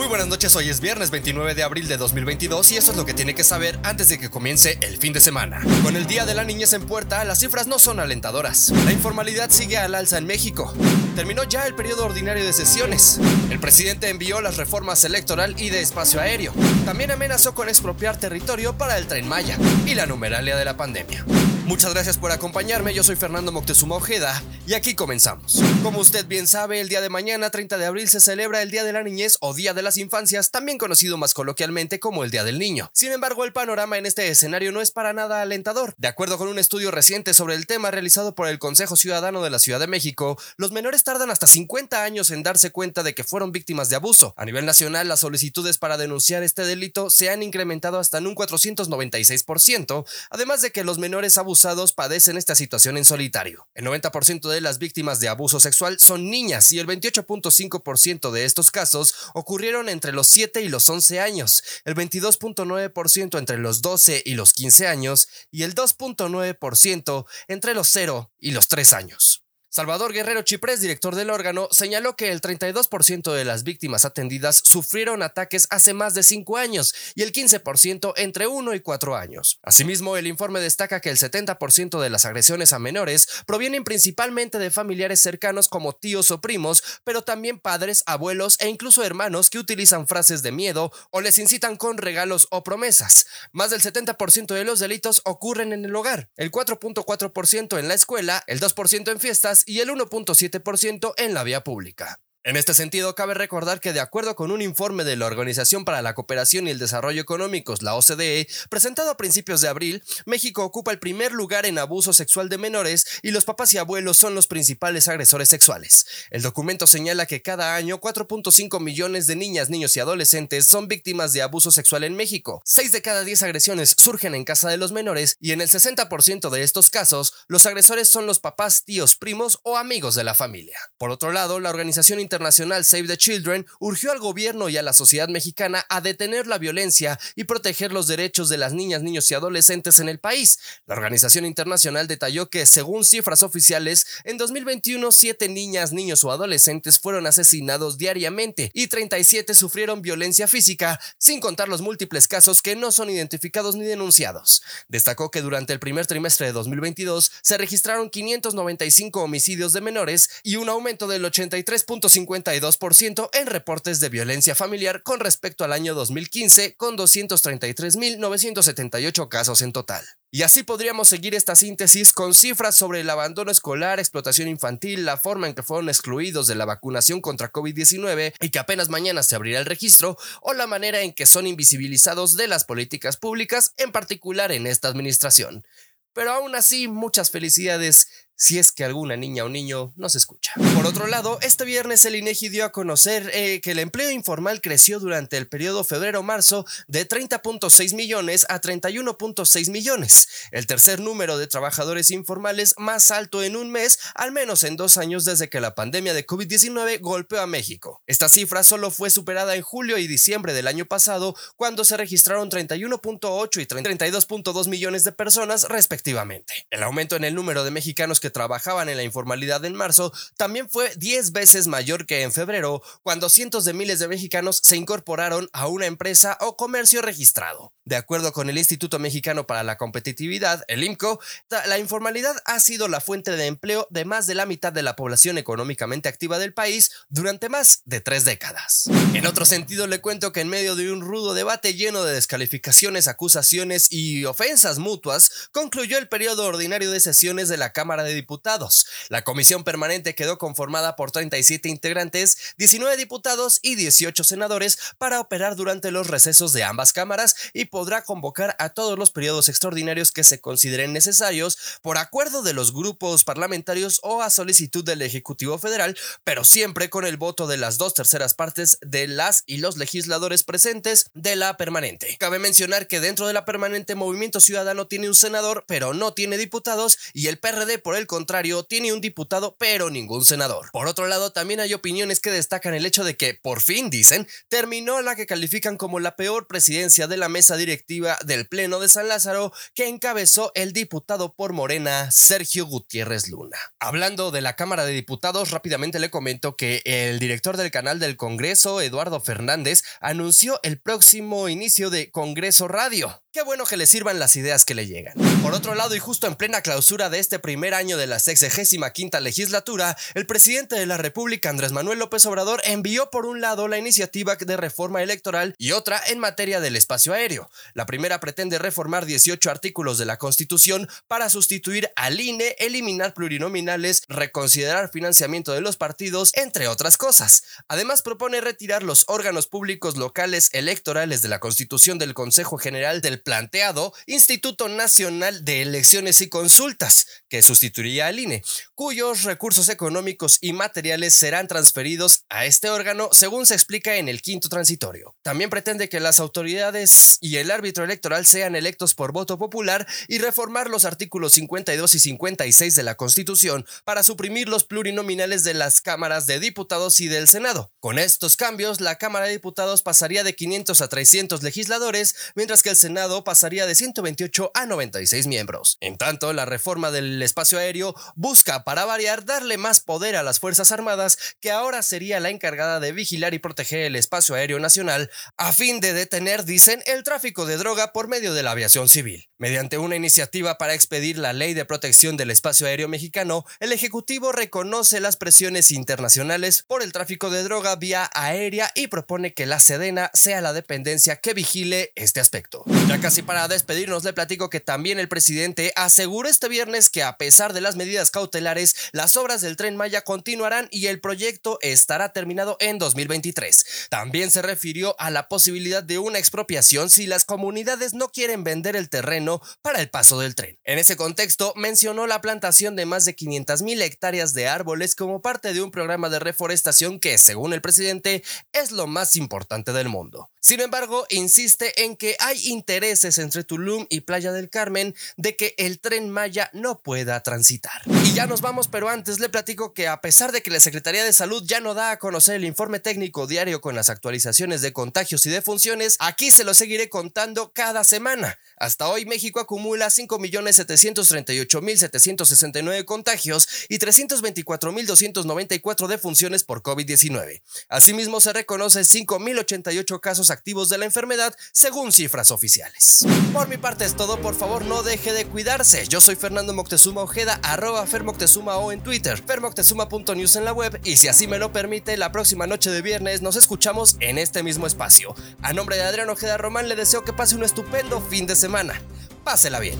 Muy buenas noches, hoy es viernes 29 de abril de 2022 y eso es lo que tiene que saber antes de que comience el fin de semana. Con el Día de la Niñez en puerta, las cifras no son alentadoras. La informalidad sigue al alza en México. Terminó ya el periodo ordinario de sesiones. El presidente envió las reformas electoral y de espacio aéreo. También amenazó con expropiar territorio para el tren Maya y la numeralia de la pandemia. Muchas gracias por acompañarme, yo soy Fernando Moctezuma Ojeda y aquí comenzamos. Como usted bien sabe, el día de mañana, 30 de abril, se celebra el Día de la Niñez o Día de las Infancias, también conocido más coloquialmente como el Día del Niño. Sin embargo, el panorama en este escenario no es para nada alentador. De acuerdo con un estudio reciente sobre el tema realizado por el Consejo Ciudadano de la Ciudad de México, los menores tardan hasta 50 años en darse cuenta de que fueron víctimas de abuso. A nivel nacional, las solicitudes para denunciar este delito se han incrementado hasta en un 496%, además de que los menores abusados padecen esta situación en solitario. El 90% de las víctimas de abuso sexual son niñas y el 28.5% de estos casos ocurrieron entre los 7 y los 11 años, el 22.9% entre los 12 y los 15 años y el 2.9% entre los 0 y los 3 años. Salvador Guerrero Chiprés, director del órgano, señaló que el 32% de las víctimas atendidas sufrieron ataques hace más de 5 años y el 15% entre 1 y 4 años. Asimismo, el informe destaca que el 70% de las agresiones a menores provienen principalmente de familiares cercanos como tíos o primos, pero también padres, abuelos e incluso hermanos que utilizan frases de miedo o les incitan con regalos o promesas. Más del 70% de los delitos ocurren en el hogar, el 4.4% en la escuela, el 2% en fiestas, y el 1.7% en la vía pública. En este sentido, cabe recordar que de acuerdo con un informe de la Organización para la Cooperación y el Desarrollo Económicos, la OCDE, presentado a principios de abril, México ocupa el primer lugar en abuso sexual de menores y los papás y abuelos son los principales agresores sexuales. El documento señala que cada año 4.5 millones de niñas, niños y adolescentes son víctimas de abuso sexual en México. 6 de cada 10 agresiones surgen en casa de los menores y en el 60% de estos casos, los agresores son los papás, tíos, primos o amigos de la familia. Por otro lado, la organización internacional Save the Children urgió al gobierno y a la sociedad mexicana a detener la violencia y proteger los derechos de las niñas, niños y adolescentes en el país. La organización internacional detalló que, según cifras oficiales, en 2021 siete niñas, niños o adolescentes fueron asesinados diariamente y 37 sufrieron violencia física, sin contar los múltiples casos que no son identificados ni denunciados. Destacó que durante el primer trimestre de 2022 se registraron 595 homicidios de menores y un aumento del 83.5 52% en reportes de violencia familiar con respecto al año 2015, con 233.978 casos en total. Y así podríamos seguir esta síntesis con cifras sobre el abandono escolar, explotación infantil, la forma en que fueron excluidos de la vacunación contra COVID-19 y que apenas mañana se abrirá el registro, o la manera en que son invisibilizados de las políticas públicas, en particular en esta administración. Pero aún así, muchas felicidades si es que alguna niña o niño no se escucha. Por otro lado, este viernes el INEGI dio a conocer eh, que el empleo informal creció durante el periodo febrero-marzo de 30.6 millones a 31.6 millones, el tercer número de trabajadores informales más alto en un mes, al menos en dos años desde que la pandemia de COVID-19 golpeó a México. Esta cifra solo fue superada en julio y diciembre del año pasado, cuando se registraron 31.8 y 32.2 millones de personas respectivamente. El aumento en el número de mexicanos que trabajaban en la informalidad en marzo también fue 10 veces mayor que en febrero, cuando cientos de miles de mexicanos se incorporaron a una empresa o comercio registrado. De acuerdo con el Instituto Mexicano para la Competitividad, el IMCO, la informalidad ha sido la fuente de empleo de más de la mitad de la población económicamente activa del país durante más de tres décadas. En otro sentido, le cuento que en medio de un rudo debate lleno de descalificaciones, acusaciones y ofensas mutuas, concluyó el periodo ordinario de sesiones de la Cámara de Diputados. La comisión permanente quedó conformada por 37 integrantes, 19 diputados y 18 senadores para operar durante los recesos de ambas cámaras y podrá convocar a todos los periodos extraordinarios que se consideren necesarios por acuerdo de los grupos parlamentarios o a solicitud del Ejecutivo Federal, pero siempre con el voto de las dos terceras partes de las y los legisladores presentes de la permanente. Cabe mencionar que dentro de la permanente Movimiento Ciudadano tiene un senador, pero no tiene diputados, y el PRD por el contrario, tiene un diputado pero ningún senador. Por otro lado, también hay opiniones que destacan el hecho de que, por fin, dicen, terminó la que califican como la peor presidencia de la mesa directiva del Pleno de San Lázaro que encabezó el diputado por Morena, Sergio Gutiérrez Luna. Hablando de la Cámara de Diputados, rápidamente le comento que el director del canal del Congreso, Eduardo Fernández, anunció el próximo inicio de Congreso Radio. Qué bueno que le sirvan las ideas que le llegan. Por otro lado, y justo en plena clausura de este primer año de la 65 quinta legislatura, el presidente de la República, Andrés Manuel López Obrador, envió por un lado la iniciativa de reforma electoral y otra en materia del espacio aéreo. La primera pretende reformar 18 artículos de la Constitución para sustituir al INE, eliminar plurinominales, reconsiderar financiamiento de los partidos, entre otras cosas. Además, propone retirar los órganos públicos locales electorales de la Constitución del Consejo General del planteado Instituto Nacional de Elecciones y Consultas, que sustituiría al INE, cuyos recursos económicos y materiales serán transferidos a este órgano, según se explica en el quinto transitorio. También pretende que las autoridades y el árbitro electoral sean electos por voto popular y reformar los artículos 52 y 56 de la Constitución para suprimir los plurinominales de las cámaras de diputados y del Senado. Con estos cambios, la Cámara de Diputados pasaría de 500 a 300 legisladores, mientras que el Senado pasaría de 128 a 96 miembros. En tanto, la reforma del espacio aéreo busca, para variar, darle más poder a las Fuerzas Armadas, que ahora sería la encargada de vigilar y proteger el espacio aéreo nacional, a fin de detener, dicen, el tráfico de droga por medio de la aviación civil. Mediante una iniciativa para expedir la Ley de Protección del Espacio Aéreo Mexicano, el Ejecutivo reconoce las presiones internacionales por el tráfico de droga vía aérea y propone que la Sedena sea la dependencia que vigile este aspecto. Ya casi para despedirnos le platico que también el presidente aseguró este viernes que a pesar de las medidas cautelares, las obras del tren Maya continuarán y el proyecto estará terminado en 2023. También se refirió a la posibilidad de una expropiación si las comunidades no quieren vender el terreno para el paso del tren. En ese contexto, mencionó la plantación de más de 500 mil hectáreas de árboles como parte de un programa de reforestación que, según el presidente, es lo más importante del mundo. Sin embargo, insiste en que hay intereses entre Tulum y Playa del Carmen de que el tren Maya no pueda transitar. Y ya nos vamos, pero antes le platico que a pesar de que la Secretaría de Salud ya no da a conocer el informe técnico diario con las actualizaciones de contagios y de funciones, aquí se lo seguiré contando cada semana. Hasta hoy México acumula 5.738.769 contagios y 324.294 defunciones por COVID-19. Asimismo, se reconoce 5.088 activos de la enfermedad según cifras oficiales. Por mi parte es todo, por favor no deje de cuidarse. Yo soy Fernando Moctezuma Ojeda, arroba Fermoctezuma o en Twitter, fermoctezuma.news en la web y si así me lo permite, la próxima noche de viernes nos escuchamos en este mismo espacio. A nombre de Adrián Ojeda Román le deseo que pase un estupendo fin de semana. Pásela bien.